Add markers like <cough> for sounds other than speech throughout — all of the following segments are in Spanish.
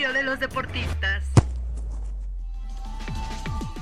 diario de los deportistas.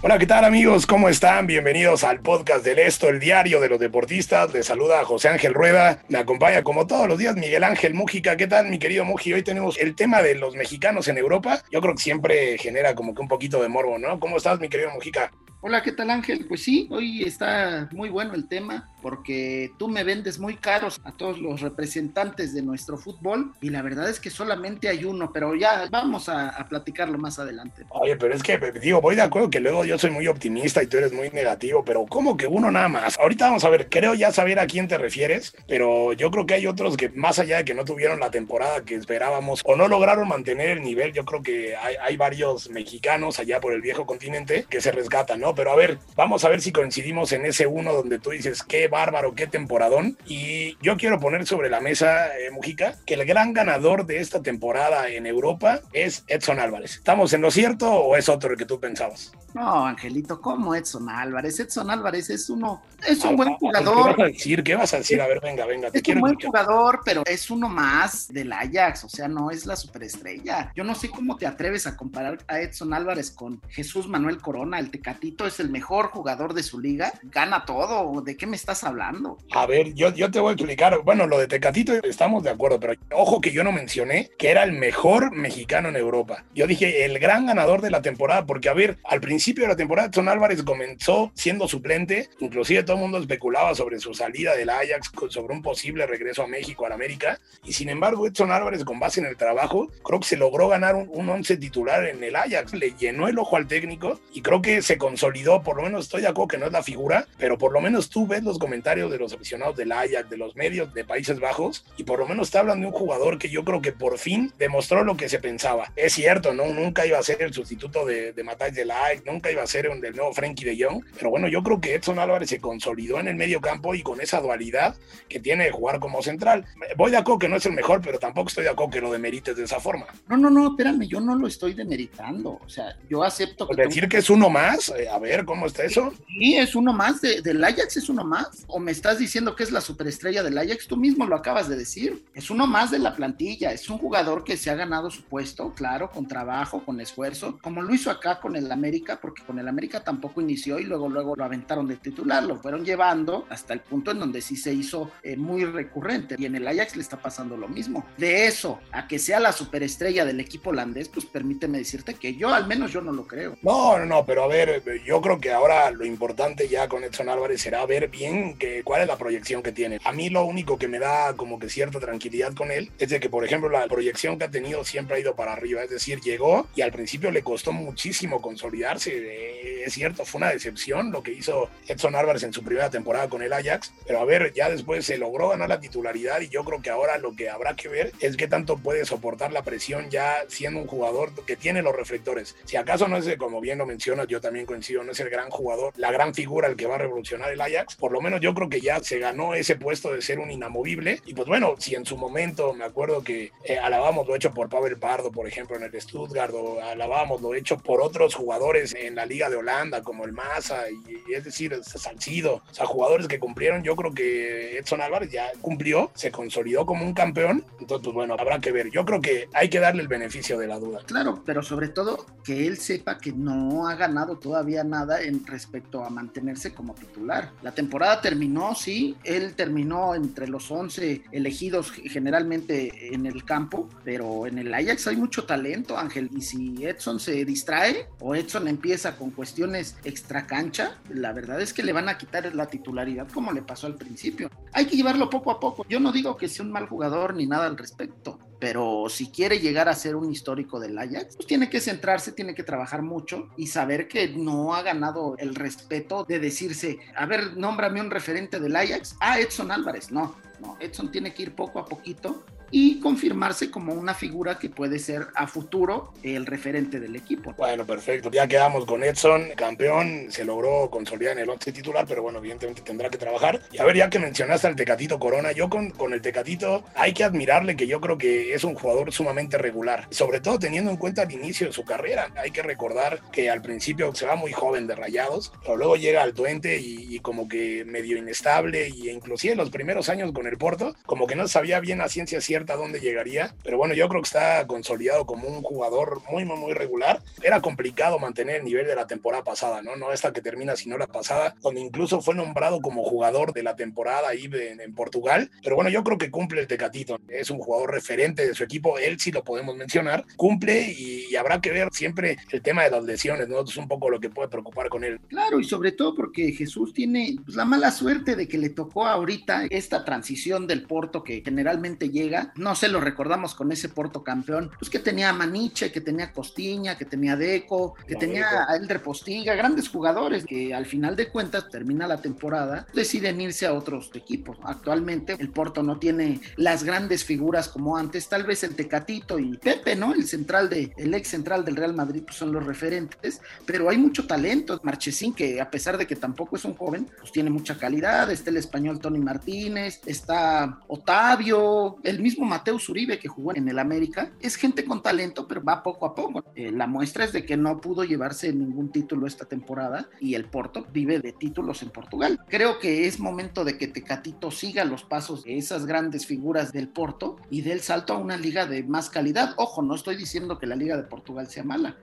Hola, ¿qué tal amigos? ¿Cómo están? Bienvenidos al podcast del Esto, el diario de los deportistas. Les saluda José Ángel Rueda. Me acompaña como todos los días Miguel Ángel Mújica. ¿Qué tal, mi querido Muji? Hoy tenemos el tema de los mexicanos en Europa. Yo creo que siempre genera como que un poquito de morbo, ¿no? ¿Cómo estás, mi querido Mujica? Hola, ¿qué tal Ángel? Pues sí, hoy está muy bueno el tema porque tú me vendes muy caros a todos los representantes de nuestro fútbol y la verdad es que solamente hay uno, pero ya vamos a, platicarlo más adelante. Oye, pero es que, digo, voy de acuerdo que luego yo soy muy optimista y tú eres muy negativo, pero ¿cómo que uno nada más? Ahorita vamos a ver, creo ya saber a quién te refieres, pero yo creo que hay otros que más allá de que no tuvieron la temporada que esperábamos o no lograron mantener el nivel, yo creo que hay, hay varios mexicanos allá por el viejo continente que se rescatan, ¿no? Pero a ver, vamos a ver si coincidimos en ese uno donde tú dices, bárbaro, qué temporadón. Y yo quiero poner sobre la mesa, eh, Mujica, que el gran ganador de esta temporada en Europa es Edson Álvarez. ¿Estamos en lo cierto o es otro el que tú pensabas? No, Angelito, ¿cómo Edson Álvarez? Edson Álvarez es uno, es un buen ¿Qué jugador. vas a decir? ¿Qué vas a decir? A ver, venga, venga, te Es quiero un buen escuchar. jugador, pero es uno más del Ajax, o sea, no es la superestrella. Yo no sé cómo te atreves a comparar a Edson Álvarez con Jesús Manuel Corona, el Tecatito es el mejor jugador de su liga, gana todo, ¿de qué me estás hablando? A ver, yo, yo te voy a explicar. Bueno, lo de Tecatito estamos de acuerdo, pero ojo que yo no mencioné que era el mejor mexicano en Europa. Yo dije el gran ganador de la temporada, porque a ver, al principio de la temporada Edson Álvarez comenzó siendo suplente, inclusive todo el mundo especulaba sobre su salida del Ajax, sobre un posible regreso a México, al América, y sin embargo Edson Álvarez con base en el trabajo, creo que se logró ganar un, un once titular en el Ajax, le llenó el ojo al técnico y creo que se consolidó, por lo menos estoy de acuerdo que no es la figura, pero por lo menos tú ves los comentarios de los aficionados del Ajax, de los medios de Países Bajos, y por lo menos te hablan de un jugador que yo creo que por fin demostró lo que se pensaba. Es cierto, ¿no? Nunca iba a ser el sustituto de, de Matthijs de Ligt, nunca iba a ser un del nuevo Frankie de Jong, pero bueno, yo creo que Edson Álvarez se consolidó en el medio campo y con esa dualidad que tiene de jugar como central. Voy de acuerdo que no es el mejor, pero tampoco estoy de acuerdo que lo demerites de esa forma. No, no, no, espérame, yo no lo estoy demeritando, o sea, yo acepto que... Por decir que es uno más, eh, a ver, ¿cómo está eso? Sí, es uno más de- del Ajax, es uno más. O me estás diciendo que es la superestrella del Ajax, tú mismo lo acabas de decir. Es uno más de la plantilla, es un jugador que se ha ganado su puesto, claro, con trabajo, con esfuerzo, como lo hizo acá con el América, porque con el América tampoco inició y luego luego lo aventaron de titular, lo fueron llevando hasta el punto en donde sí se hizo eh, muy recurrente. Y en el Ajax le está pasando lo mismo. De eso a que sea la superestrella del equipo holandés, pues permíteme decirte que yo al menos yo no lo creo. No, no, no, pero a ver, yo creo que ahora lo importante ya con Edson Álvarez será ver bien que, cuál es la proyección que tiene. A mí lo único que me da como que cierta tranquilidad con él es de que, por ejemplo, la proyección que ha tenido siempre ha ido para arriba. Es decir, llegó y al principio le costó muchísimo consolidarse. Eh, Es cierto, fue una decepción lo que hizo Edson Álvarez en su primera temporada con el Ajax, pero a ver, ya después se logró ganar la titularidad y yo creo que ahora lo que habrá que ver es qué tanto puede soportar la presión ya siendo un jugador que tiene los reflectores. Si acaso no es, como bien lo mencionas, yo también coincido, no es el gran jugador, la gran figura el que va a revolucionar el Ajax, por lo menos yo creo que ya se ganó ese puesto de ser un inamovible y pues bueno, si en su momento me acuerdo que eh, alabamos lo hecho por Pavel Pardo, por ejemplo, en el Stuttgart, o alabamos lo hecho por otros jugadores en la Liga de Holanda, como el Massa, y, y es decir, Salcido, o sea, jugadores que cumplieron, yo creo que Edson Álvarez ya cumplió, se consolidó como un campeón, entonces pues bueno, habrá que ver, yo creo que hay que darle el beneficio de la duda. Claro, pero sobre todo que él sepa que no ha ganado todavía nada en respecto a mantenerse como titular. La temporada terminó, sí, él terminó entre los 11 elegidos generalmente en el campo, pero en el Ajax hay mucho talento, Ángel, y si Edson se distrae o Edson empieza con cuestiones extra cancha, la verdad es que le van a quitar la titularidad como le pasó al principio. Hay que llevarlo poco a poco. Yo no digo que sea un mal jugador ni nada al respecto, pero si quiere llegar a ser un histórico del Ajax, pues tiene que centrarse, tiene que trabajar mucho y saber que no ha ganado el respeto de decirse, a ver, nómbrame un referente del Ajax. Ah, Edson Álvarez. No, no, Edson tiene que ir poco a poquito y confirmarse como una figura que puede ser a futuro el referente del equipo. Bueno, perfecto. Ya quedamos con Edson, campeón, se logró consolidar en el 11 titular, pero bueno, evidentemente tendrá que trabajar. Y a ver, ya que mencionaste al Tecatito Corona, yo con, con el Tecatito hay que admirarle que yo creo que es un jugador sumamente regular, sobre todo teniendo en cuenta el inicio de su carrera. Hay que recordar que al principio se va muy joven de rayados, pero luego llega al Tuente y, y como que medio inestable y inclusive los primeros años con el Porto, como que no sabía bien a ciencia cierta dónde llegaría, pero bueno, yo creo que está consolidado como un jugador muy, muy, muy regular. Era complicado mantener el nivel de la temporada pasada, ¿no? No esta que termina, sino la pasada, donde incluso fue nombrado como jugador de la temporada ahí en, en Portugal. Pero bueno, yo creo que cumple el Tecatito. Es un jugador referente de su equipo, él sí lo podemos mencionar. Cumple y, y habrá que ver siempre el tema de las lesiones, ¿no? Es un poco lo que puede preocupar con él. Claro, y sobre todo porque Jesús tiene pues, la mala suerte de que le tocó ahorita esta transición del Porto que generalmente llega no sé, lo recordamos con ese Porto campeón, pues que tenía Maniche, que tenía Costiña, que tenía Deco, que tenía a Elder Postiga, grandes jugadores que al final de cuentas termina la temporada, deciden irse a otros equipos. Actualmente el Porto no tiene las grandes figuras como antes, tal vez el Tecatito y Pepe, ¿no? El central de, el ex central del Real Madrid pues son los referentes, pero hay mucho talento. Marchesín, que a pesar de que tampoco es un joven, pues tiene mucha calidad. Está el español Tony Martínez, está Otavio, el mismo Mateus Uribe que jugó en el América, es gente con talento, pero va poco a poco. Eh, la muestra es de que no pudo llevarse ningún título esta temporada y el Porto vive de títulos en Portugal. Creo que es momento de que Tecatito siga los pasos de esas grandes figuras del Porto y dé el salto a una liga de más calidad. Ojo, no estoy diciendo que la liga de Portugal sea mala,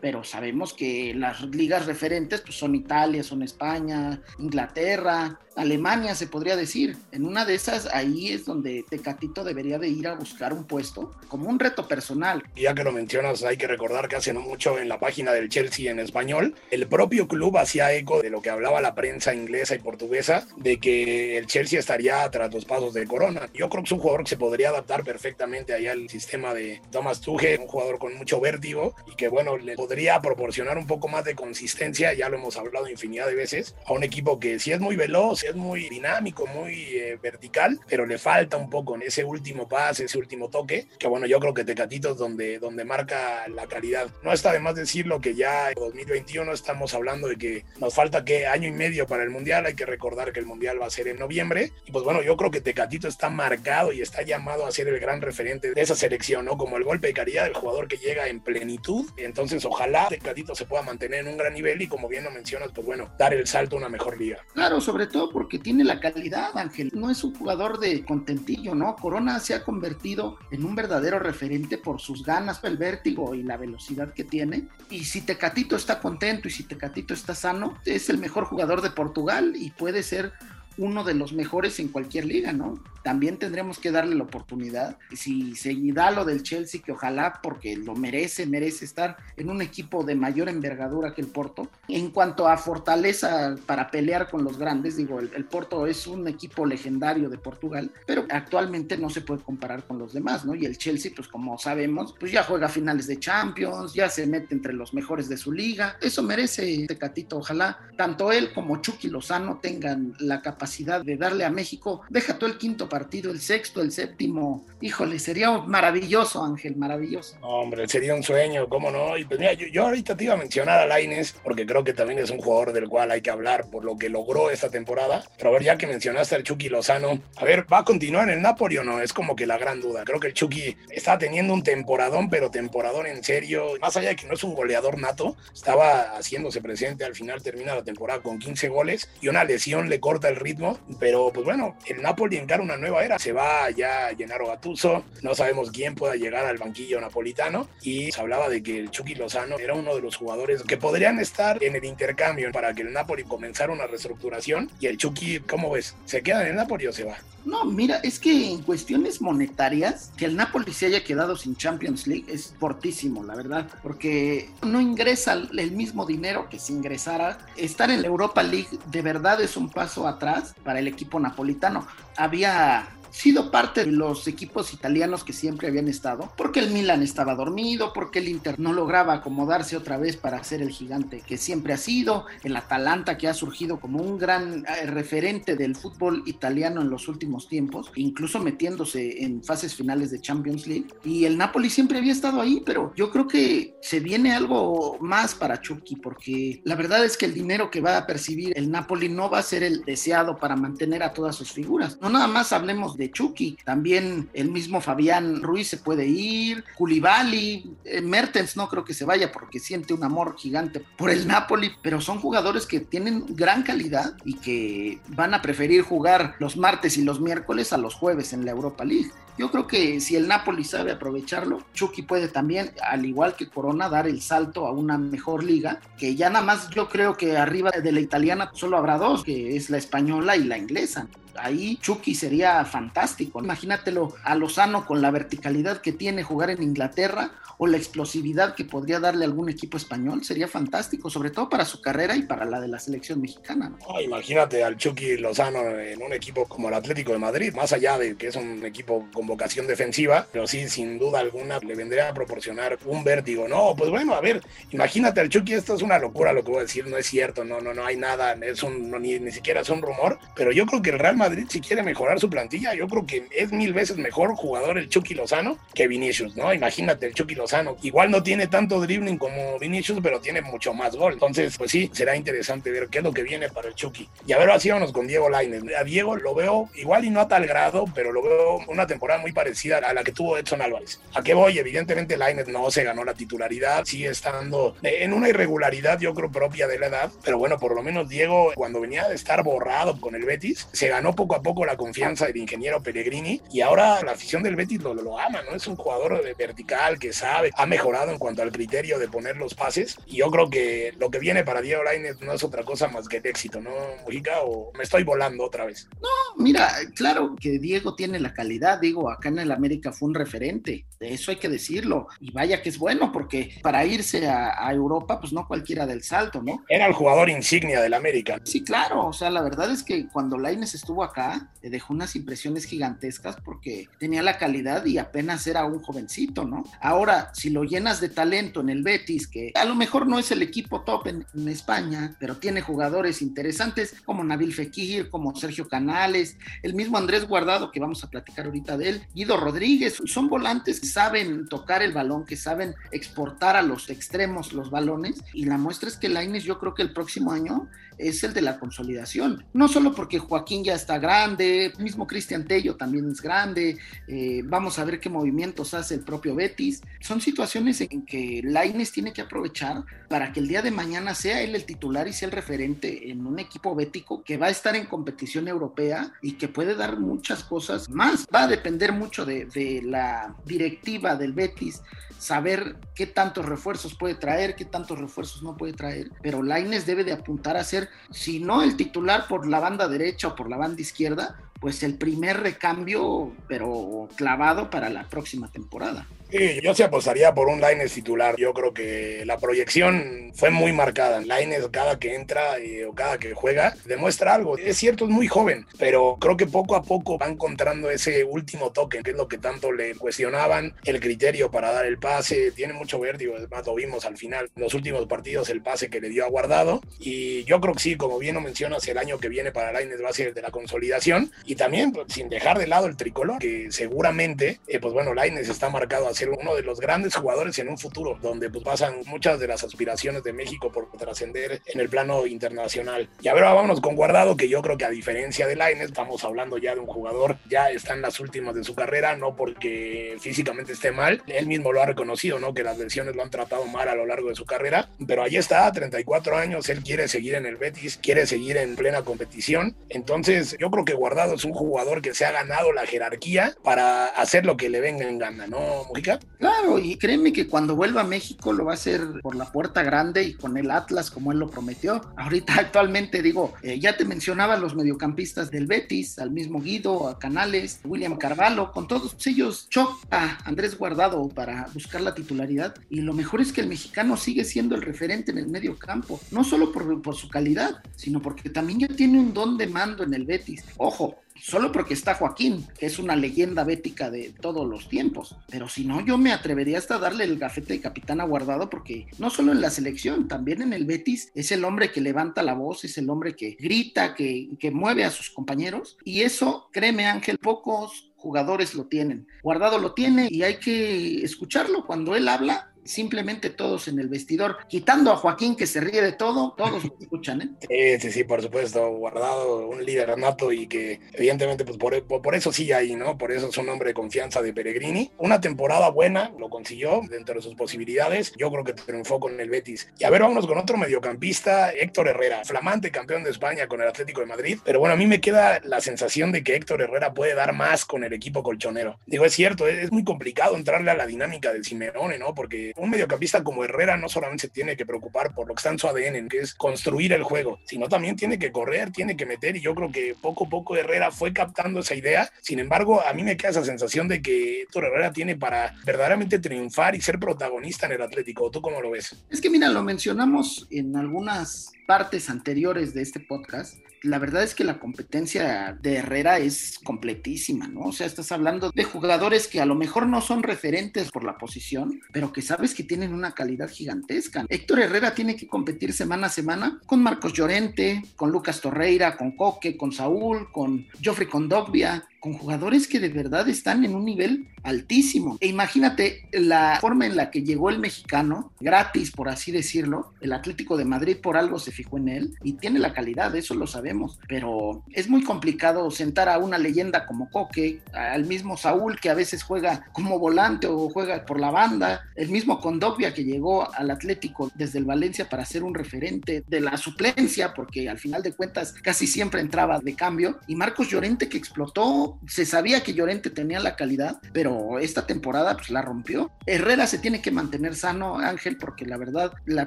pero sabemos que las ligas referentes pues, son Italia, son España, Inglaterra, Alemania, se podría decir. En una de esas, ahí es donde Tecatito debería de ir a buscar un puesto como un reto personal. Ya que lo mencionas, hay que recordar que hace no mucho en la página del Chelsea en español, el propio club hacía eco de lo que hablaba la prensa inglesa y portuguesa, de que el Chelsea estaría tras los pasos de Corona. Yo creo que es un jugador que se podría adaptar perfectamente ahí al sistema de Thomas Tuchel, un jugador con mucho vértigo y que, bueno, le podría proporcionar un poco más de consistencia, ya lo hemos hablado infinidad de veces, a un equipo que si es muy veloz, es muy dinámico, muy eh, vertical, pero le falta un poco en ese último pase, ese último toque, que bueno, yo creo que Tecatito es donde, donde marca la calidad. No está de más decirlo que ya en 2021 estamos hablando de que nos falta que año y medio para el Mundial, hay que recordar que el Mundial va a ser en noviembre, y pues bueno, yo creo que Tecatito está marcado y está llamado a ser el gran referente de esa selección, ¿no? Como el golpe de caridad del jugador que llega en plenitud, entonces ojalá Tecatito se pueda mantener en un gran nivel y como bien lo mencionas, pues bueno, dar el salto a una mejor liga. Claro, sobre todo porque tiene la calidad, Ángel. No es un jugador de contentillo, ¿no? Corona se ha convertido en un verdadero referente por sus ganas, el vértigo y la velocidad que tiene. Y si Tecatito está contento y si Tecatito está sano, es el mejor jugador de Portugal y puede ser uno de los mejores en cualquier liga, ¿no? También tendremos que darle la oportunidad. Si se da lo del Chelsea, que ojalá, porque lo merece, merece estar en un equipo de mayor envergadura que el Porto. En cuanto a fortaleza para pelear con los grandes, digo, el, el Porto es un equipo legendario de Portugal, pero actualmente no se puede comparar con los demás, ¿no? Y el Chelsea, pues como sabemos, pues ya juega finales de Champions, ya se mete entre los mejores de su liga. Eso merece Tecatito, ojalá tanto él como Chucky Lozano tengan la capacidad de darle a México, deja todo el quinto partido, el sexto, el séptimo, híjole, sería maravilloso, Ángel, maravilloso. Hombre, sería un sueño, ¿cómo no? Y pues yo ahorita te iba a mencionar a Laines, porque creo que también es un jugador del cual hay que hablar por lo que logró esta temporada. Pero a ver, ya que mencionaste al Chucky Lozano, a ver, ¿va a continuar en el Napoli o no? Es como que la gran duda. Creo que el Chucky está teniendo un temporadón, pero temporadón en serio. Más allá de que no es un goleador nato, estaba haciéndose presente. Al final termina la temporada con 15 goles y una lesión le corta el ritmo pero pues bueno, el Napoli encara una nueva era. Se va ya Gennaro Gattuso, no sabemos quién pueda llegar al banquillo napolitano y se hablaba de que el Chucky Lozano era uno de los jugadores que podrían estar en el intercambio para que el Napoli comenzara una reestructuración y el Chucky, ¿cómo ves? ¿Se queda en el Napoli o se va? No, mira, es que en cuestiones monetarias, que el Napoli se haya quedado sin Champions League es fortísimo, la verdad, porque no ingresa el mismo dinero que si ingresara. Estar en la Europa League de verdad es un paso atrás para el equipo napolitano. Había sido parte de los equipos italianos que siempre habían estado, porque el Milan estaba dormido, porque el Inter no lograba acomodarse otra vez para ser el gigante que siempre ha sido, el Atalanta que ha surgido como un gran eh, referente del fútbol italiano en los últimos tiempos, incluso metiéndose en fases finales de Champions League, y el Napoli siempre había estado ahí, pero yo creo que se viene algo más para Chucky, porque la verdad es que el dinero que va a percibir el Napoli no va a ser el deseado para mantener a todas sus figuras. No nada más hablemos de Chucky, también el mismo Fabián Ruiz se puede ir, Koulibaly, eh, Mertens no creo que se vaya porque siente un amor gigante por el Napoli, pero son jugadores que tienen gran calidad y que van a preferir jugar los martes y los miércoles a los jueves en la Europa League. Yo creo que si el Napoli sabe aprovecharlo, Chucky puede también, al igual que Corona, dar el salto a una mejor liga, que ya nada más yo creo que arriba de la italiana solo habrá dos, que es la española y la inglesa ahí Chucky sería fantástico. Imagínatelo a Lozano con la verticalidad que tiene jugar en Inglaterra o la explosividad que podría darle algún equipo español, sería fantástico, sobre todo para su carrera y para la de la selección mexicana. imagínate al Chucky Lozano en un equipo como el Atlético de Madrid, más allá de que es un equipo con vocación defensiva, pero sí, sin duda alguna, le vendría a proporcionar un vértigo. No, pues bueno, a ver, imagínate al Chucky, esto es una locura lo que voy a decir, no es cierto, no, no, no hay nada, es un, ni, ni siquiera es un rumor, pero yo creo que el Real Madrid si quiere mejorar su plantilla, yo creo que es mil veces mejor jugador el Chucky Lozano que Vinicius, ¿no? Imagínate el Chucky Lozano. Igual no tiene tanto dribbling como Vinicius, pero tiene mucho más gol. Entonces, pues sí, será interesante ver qué es lo que viene para el Chucky. Y a ver, así vamos con Diego Lainez. A Diego lo veo igual y no a tal grado, pero lo veo una temporada muy parecida a la que tuvo Edson Álvarez. ¿A qué voy? Evidentemente Lainez no se ganó la titularidad, sigue estando en una irregularidad, yo creo, propia de la edad, pero bueno, por lo menos Diego, cuando venía de estar borrado con el Betis, se ganó poco a poco la confianza del ingeniero Pellegrini y ahora la afición del Betis lo, lo ama, ¿no? Es un jugador de vertical que sabe, ha mejorado en cuanto al criterio de poner los pases y yo creo que lo que viene para Diego Lainez no es otra cosa más que el éxito, ¿no, Mujica? ¿O me estoy volando otra vez? No, mira, claro que Diego tiene la calidad, digo, acá en el América fue un referente, de eso hay que decirlo, y vaya que es bueno porque para irse a, a Europa, pues no cualquiera del salto, ¿no? Era el jugador insignia del América. Sí, claro, o sea, la verdad es que cuando Lainez estuvo acá, dejó unas impresiones gigantescas porque tenía la calidad y apenas era un jovencito, ¿no? Ahora, si lo llenas de talento en el Betis, que a lo mejor no es el equipo top en, España, pero tiene jugadores interesantes como Nabil Fekir, como Sergio Canales, el mismo Andrés Guardado, que vamos a platicar ahorita de Guido Rodríguez, son volantes que saben tocar el balón, que saben exportar a los extremos los balones, y la muestra es que Laines yo creo que el próximo año es el de la consolidación, no solo porque Joaquín ya está grande, mismo Cristian Tello también es grande, eh, vamos a ver qué movimientos hace el propio Betis. Son situaciones en que Laines tiene que aprovechar para que el día de mañana sea él el titular y sea el referente en un equipo bético que va a estar en competición europea y que puede dar muchas cosas más. Va a depender mucho de, de la directiva del Betis saber qué tantos refuerzos puede traer, qué tantos refuerzos no puede traer, pero Laines debe de apuntar a ser, si no el titular por la banda derecha o por la banda izquierda, pues el primer recambio, pero clavado para la próxima temporada. Sí, yo se apostaría por un Lines titular. Yo creo que la proyección fue muy marcada. Lines cada que entra o cada que juega demuestra algo. Es cierto, es muy joven, pero creo que poco a poco va encontrando ese último toque, que es lo que tanto le cuestionaban, el criterio para dar el pase. Tiene mucho vértigo, además lo vimos al final, en los últimos partidos, el pase que le dio a Guardado. Y yo creo que sí, como bien lo mencionas, el año que viene para Lines va a ser el de la consolidación. Y también, pues, sin dejar de lado el tricolor, que seguramente, eh, pues bueno, Lines está marcado así ser uno de los grandes jugadores en un futuro, donde pues pasan muchas de las aspiraciones de México por trascender en el plano internacional. Y a ver, vámonos con Guardado, que yo creo que a diferencia de Lainez, estamos hablando ya de un jugador, ya está en las últimas de su carrera, no porque físicamente esté mal, él mismo lo ha reconocido, ¿no? Que las lesiones lo han tratado mal a lo largo de su carrera, pero ahí está, 34 años, él quiere seguir en el Betis, quiere seguir en plena competición, entonces yo creo que Guardado es un jugador que se ha ganado la jerarquía para hacer lo que le venga en gana, ¿no, Mujica? Claro, y créeme que cuando vuelva a México lo va a hacer por la puerta grande y con el Atlas como él lo prometió. Ahorita <laughs> actualmente digo, eh, ya te mencionaba los mediocampistas del Betis, al mismo Guido, a Canales, William Carvalho, con todos ellos choca Andrés Guardado para buscar la titularidad y lo mejor es que el mexicano sigue siendo el referente en el medio campo, no solo por, por su calidad, sino porque también ya tiene un don de mando en el Betis. Ojo, solo porque está Joaquín, que es una leyenda bética de todos los tiempos. Pero si no, yo me atrevería hasta darle el gafete de capitán a Guardado, porque no solo en la selección, también en el Betis es el hombre que levanta la voz, es el hombre que grita, que, que mueve a sus compañeros. Y eso, créeme Ángel, pocos jugadores lo tienen. Guardado lo tiene y hay que escucharlo. Cuando él habla, simplemente todos en el vestidor, quitando a Joaquín que se ríe de todo, todos lo escuchan, ¿eh? Sí, <laughs> sí, sí, por supuesto, guardado un líder nato y que evidentemente pues por, por, eso sí ahí, ¿no? Por eso es un hombre de confianza de Peregrini. Una temporada buena, lo consiguió dentro de sus posibilidades, yo creo que triunfó con el Betis. Y a ver, vámonos con otro mediocampista, Héctor Herrera, flamante campeón de España con el Atlético de Madrid, pero bueno, a mí me queda la sensación de que Héctor Herrera puede dar más con el equipo colchonero. Digo, es cierto, es, es muy complicado entrarle a la dinámica del Simeone, ¿no? Porque un mediocampista como Herrera no solamente se tiene que preocupar por lo que está en su ADN, que es construir el juego, sino también tiene que correr, tiene que meter y yo creo que poco a poco Herrera fue captando esa idea. Sin embargo, a mí me queda esa sensación de que Héctor Herrera tiene para verdaderamente triunfar y ser protagonista en el Atlético. ¿Tú cómo lo ves? Es que mira, lo mencionamos en algunas partes anteriores de este podcast la verdad es que la competencia de Herrera es completísima, ¿no? O sea, estás hablando de jugadores que a lo mejor no son referentes por la posición, pero que sabes que tienen una calidad gigantesca. Héctor Herrera tiene que competir semana a semana con Marcos Llorente, con Lucas Torreira, con Coque, con Saúl, con Joffrey Condogbia, con jugadores que de verdad están en un nivel altísimo. E imagínate la forma en la que llegó el mexicano, gratis por así decirlo, el Atlético de Madrid por algo se fijó en él y tiene la calidad, eso lo sabemos, pero es muy complicado sentar a una leyenda como Coque, al mismo Saúl que a veces juega como volante o juega por la banda, el mismo Condopia que llegó al Atlético desde el Valencia para ser un referente de la suplencia, porque al final de cuentas casi siempre entraba de cambio, y Marcos Llorente que explotó se sabía que Llorente tenía la calidad, pero esta temporada pues la rompió. Herrera se tiene que mantener sano, Ángel, porque la verdad la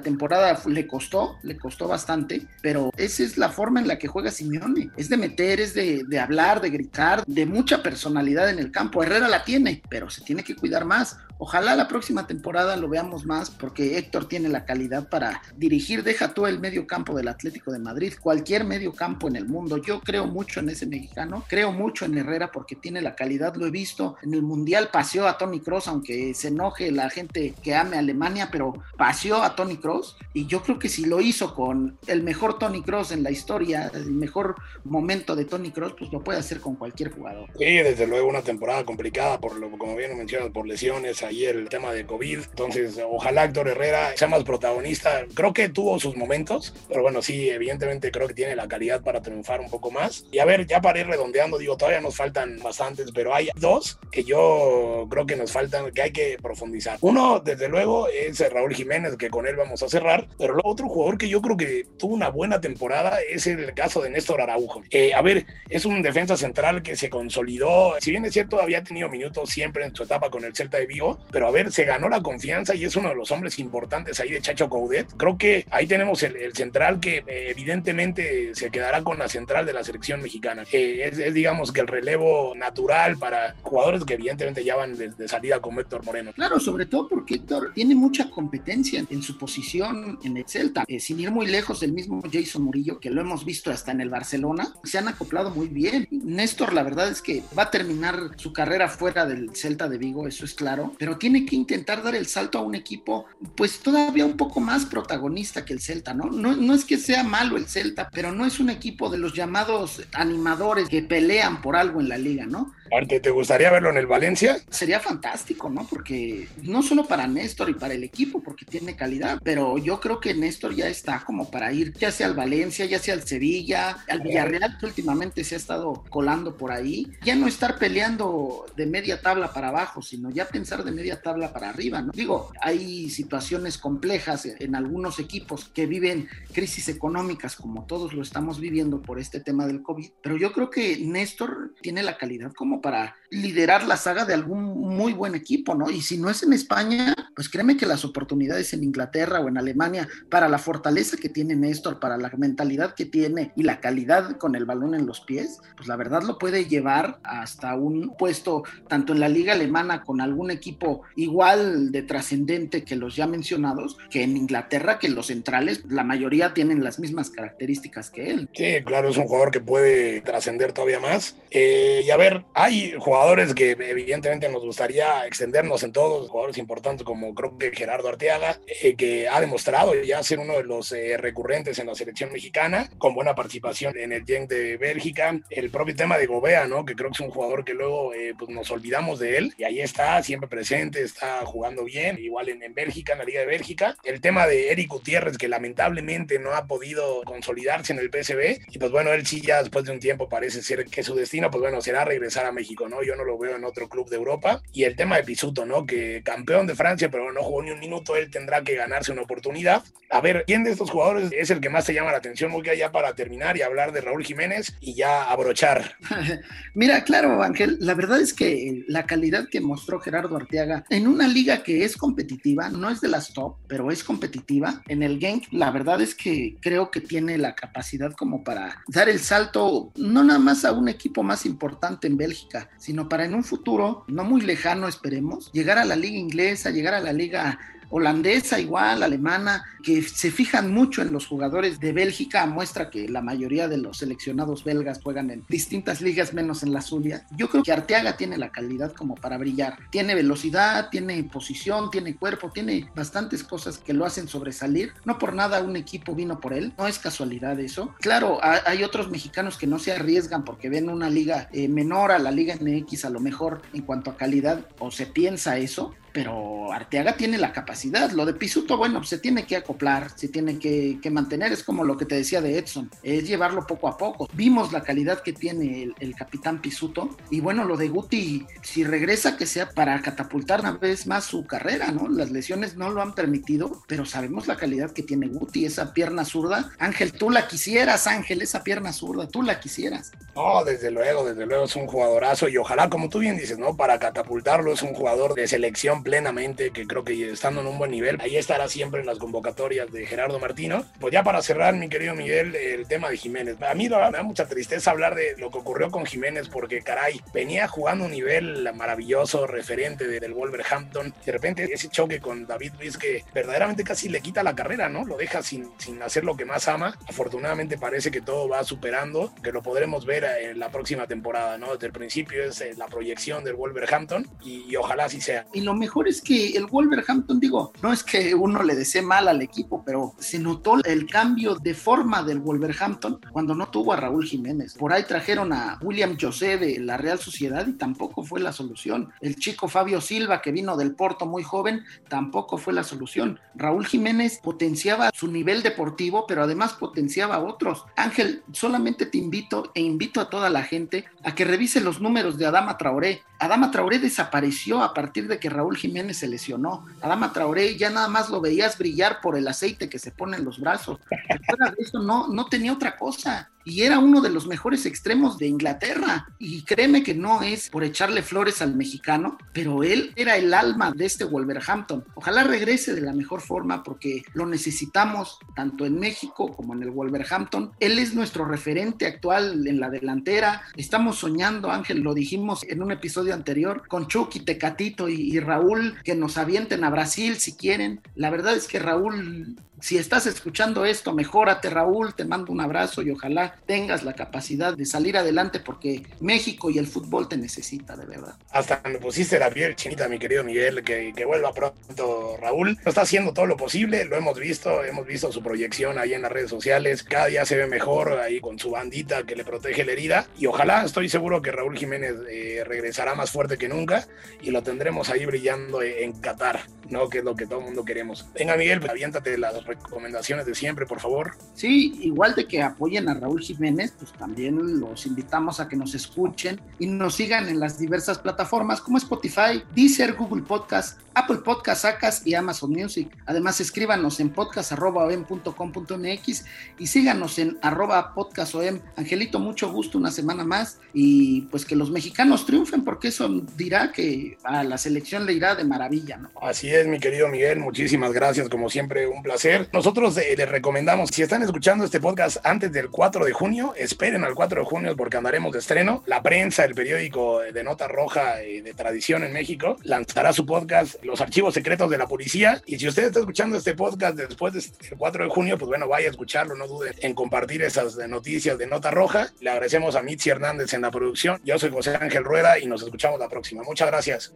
temporada le costó, le costó bastante, pero esa es la forma en la que juega Simeone. Es de meter, es de, de hablar, de gritar, de mucha personalidad en el campo. Herrera la tiene, pero se tiene que cuidar más. Ojalá la próxima temporada lo veamos más porque Héctor tiene la calidad para dirigir, deja tú el medio campo del Atlético de Madrid, cualquier medio campo en el mundo. Yo creo mucho en ese mexicano, creo mucho en Herrera porque tiene la calidad, lo he visto. En el Mundial paseó a Tony Cross, aunque se enoje la gente que ame Alemania, pero paseó a Tony Cross y yo creo que si lo hizo con el mejor Tony Cross en la historia, el mejor momento de Tony Cross, pues lo puede hacer con cualquier jugador. Sí, desde luego una temporada complicada por lo como bien mencionas, por lesiones ahí el tema de COVID. Entonces, ojalá Héctor Herrera sea más protagonista. Creo que tuvo sus momentos, pero bueno, sí, evidentemente creo que tiene la calidad para triunfar un poco más. Y a ver, ya para ir redondeando, digo, todavía nos faltan bastantes, pero hay dos que yo creo que nos faltan, que hay que profundizar. Uno, desde luego, es Raúl Jiménez, que con él vamos a cerrar, pero luego otro jugador que yo creo que tuvo una buena temporada es el caso de Néstor Araujo. Eh, a ver, es un defensa central que se consolidó, si bien es cierto, había tenido minutos siempre en su etapa con el Celta de Vigo, pero a ver, se ganó la confianza y es uno de los hombres importantes ahí de Chacho Coudet. Creo que ahí tenemos el, central que eh, evidentemente se quedará con la central de la selección mexicana. Eh, es, digamos que el relevo natural para jugadores que evidentemente ya van de, salida como Héctor Moreno. Claro, sobre todo porque Héctor tiene mucha competencia en su posición en el Celta. Eh, sin ir muy lejos, el mismo Jason Murillo, que lo hemos visto hasta en el Barcelona, se han acoplado muy bien. Néstor, la verdad es que va a terminar su carrera fuera del Celta de Vigo, eso es claro, pero tiene que intentar dar el salto a un equipo pues todavía un poco más protagonista que el Celta, ¿no? No, no es que sea malo el Celta, pero no es un equipo de los llamados animadores que pelean por algo en la liga, ¿no? ¿Te gustaría verlo en el Valencia? Sería fantástico, ¿no? Porque no solo para Néstor y para el equipo, porque tiene calidad, pero yo creo que Néstor ya está como para ir, ya sea al Valencia, ya sea al Sevilla, al Villarreal, que últimamente se ha estado colando por ahí. Ya no estar peleando de media tabla para abajo, sino ya pensar de media tabla para arriba, ¿no? Digo, hay situaciones complejas en algunos equipos que viven crisis económicas, como todos lo estamos viviendo por este tema del COVID, pero yo creo que Néstor tiene la calidad como para liderar la saga de algún muy buen equipo, ¿no? Y si no es en España, pues créeme que las oportunidades en Inglaterra o en Alemania, para la fortaleza que tiene Néstor, para la mentalidad que tiene y la calidad con el balón en los pies, pues la verdad lo puede llevar hasta un puesto tanto en la liga alemana con algún equipo igual de trascendente que los ya mencionados, que en Inglaterra, que los centrales, la mayoría tienen las mismas características que él. Sí, claro, es un jugador que puede trascender todavía más. Eh, y a ver, hay jugadores que evidentemente nos gustaría extendernos en todos, jugadores importantes como creo que Gerardo Arteaga, eh, que ha demostrado ya ser uno de los eh, recurrentes en la selección mexicana, con buena participación en el Genk de Bélgica. El propio tema de Gobea, ¿no? Que creo que es un jugador que luego pues nos olvidamos de él y ahí está, siempre presente, está jugando bien, igual en, en Bélgica, en la Liga de Bélgica. El tema de Eric Gutiérrez, que lamentablemente no ha podido consolidarse en el PSB, y pues bueno, él sí ya después de un tiempo parece ser que su destino, pues bueno, será regresar a México, ¿no? Yo no lo veo en otro club de Europa. Y el tema de Pisuto, ¿no? Que campeón de Francia, pero no jugó ni un minuto, él tendrá que ganarse una oportunidad. A ver, ¿quién de estos jugadores es el que más te llama la atención? Voy ya para terminar y hablar de Raúl Jiménez y ya abrochar. <laughs> Mira, claro, Ángel, la verdad es que la calidad que mostró Gerardo Arteaga en una liga que es competitiva, no es de las top, pero es competitiva, en el Genk, la verdad es que creo que tiene la capacidad como para dar el salto, no nada más a un equipo más importante en Bélgica, sino para en un futuro, no muy lejano esperemos, llegar a la liga inglesa, llegar a la liga holandesa igual, alemana, que se fijan mucho en los jugadores de Bélgica, muestra que la mayoría de los seleccionados belgas juegan en distintas ligas menos en la Zulia. Yo creo que Arteaga tiene la calidad como para brillar. Tiene velocidad, tiene posición, tiene cuerpo, tiene bastantes cosas que lo hacen sobresalir. No por nada un equipo vino por él, no es casualidad eso. Claro, hay otros mexicanos que no se arriesgan porque ven una liga eh, menor a la Liga MX a lo mejor en cuanto a calidad o se piensa eso, pero Arteaga tiene la capacidad. Lo de Pisuto, bueno, se tiene que acoplar, se tiene que, mantener. Es como lo que te decía de Edson, es llevarlo poco a poco. Vimos la calidad que tiene el, capitán Pisuto. Y bueno, lo de Guti, si regresa, que sea para catapultar una vez más su carrera, ¿no? Las lesiones no lo han permitido, pero sabemos la calidad que tiene Guti, esa pierna zurda. Ángel, tú la quisieras, Ángel, esa pierna zurda, tú la quisieras. No, desde luego, desde luego es un jugadorazo. Y ojalá, como tú bien dices, ¿no? Para catapultarlo es un jugador de selección plenamente, que creo que estando en un buen nivel, ahí estará siempre en las convocatorias de Gerardo Martino. Pues ya para cerrar, mi querido Miguel, el tema de Jiménez. A mí me da mucha tristeza hablar de lo que ocurrió con Jiménez, porque caray, venía jugando un nivel maravilloso, referente del Wolverhampton. De repente ese choque con David Luiz que verdaderamente casi le quita la carrera, ¿no? Lo deja sin, sin hacer lo que más ama. Afortunadamente parece que todo va superando, que lo podremos ver en la próxima temporada, ¿no? Desde el principio es eh, la proyección del Wolverhampton y, y ojalá así sea. Y lo mejor es que el Wolverhampton, digo, no es que uno le desee mal al equipo, pero se notó el cambio de forma del Wolverhampton cuando no tuvo a Raúl Jiménez. Por ahí trajeron a William José de la Real Sociedad y tampoco fue la solución. El chico Fabio Silva, que vino del Porto muy joven, tampoco fue la solución. Raúl Jiménez potenciaba su nivel deportivo, pero además potenciaba a otros. Ángel, solamente te invito e invito a toda la gente a que revise los números de Adama Traoré. Adama Traoré desapareció a partir de que Raúl Jiménez se lesionó. Adama Traoré ya nada más lo veías brillar por el aceite que se pone en los brazos. Fuera de eso no, no tenía otra cosa y era uno de los mejores extremos de Inglaterra. Y créeme que no es por echarle flores al mexicano, pero él era el alma de este Wolverhampton. Ojalá regrese de la mejor forma porque lo necesitamos tanto en México como en el Wolverhampton. Él es nuestro referente actual en la delantera. Estamos soñando, Ángel, lo dijimos en un episodio anterior, con Chucky, Tecatito y, y Raúl que nos avienten a Brasil si quieren. La verdad es que Raúl si estás escuchando esto, mejórate Raúl, te mando un abrazo y ojalá tengas la capacidad de salir adelante porque México y el fútbol te necesita, de verdad. Hasta me pusiste la piel chinita, mi querido Miguel, que, que vuelva pronto Raúl. Está haciendo todo lo posible, lo hemos visto, hemos visto su proyección ahí en las redes sociales, cada día se ve mejor ahí con su bandita que le protege la herida y ojalá, estoy seguro que Raúl Jiménez eh, regresará más fuerte que nunca y lo tendremos ahí brillando en Qatar, ¿no? Que es lo que todo el mundo queremos. Venga Miguel, aviéntate las recomendaciones de siempre, por favor. Sí, igual de que apoyen a Raúl Jiménez, pues también los invitamos a que nos escuchen y nos sigan en las diversas plataformas como Spotify, Deezer, Google Podcast, Apple Podcast, Sacas y Amazon Music. Además, escríbanos en podcast.com.mx y síganos en arroba podcastom. Angelito, mucho gusto una semana más y pues que los mexicanos triunfen porque eso dirá que a la selección le irá de maravilla, ¿no? Así es, mi querido Miguel, muchísimas gracias, como siempre, un placer. Nosotros eh, les recomendamos, si están escuchando este podcast antes del 4 de junio, esperen al 4 de junio porque andaremos de estreno. La prensa, el periódico de Nota Roja eh, de Tradición en México, lanzará su podcast Los Archivos Secretos de la Policía. Y si usted está escuchando este podcast después del 4 de junio, pues bueno, vaya a escucharlo, no dude en compartir esas noticias de Nota Roja. Le agradecemos a Mitzi Hernández en la producción. Yo soy José Ángel Rueda y nos escuchamos la próxima. Muchas gracias.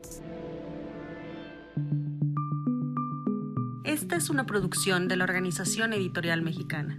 Esta es una producción de la Organización Editorial Mexicana.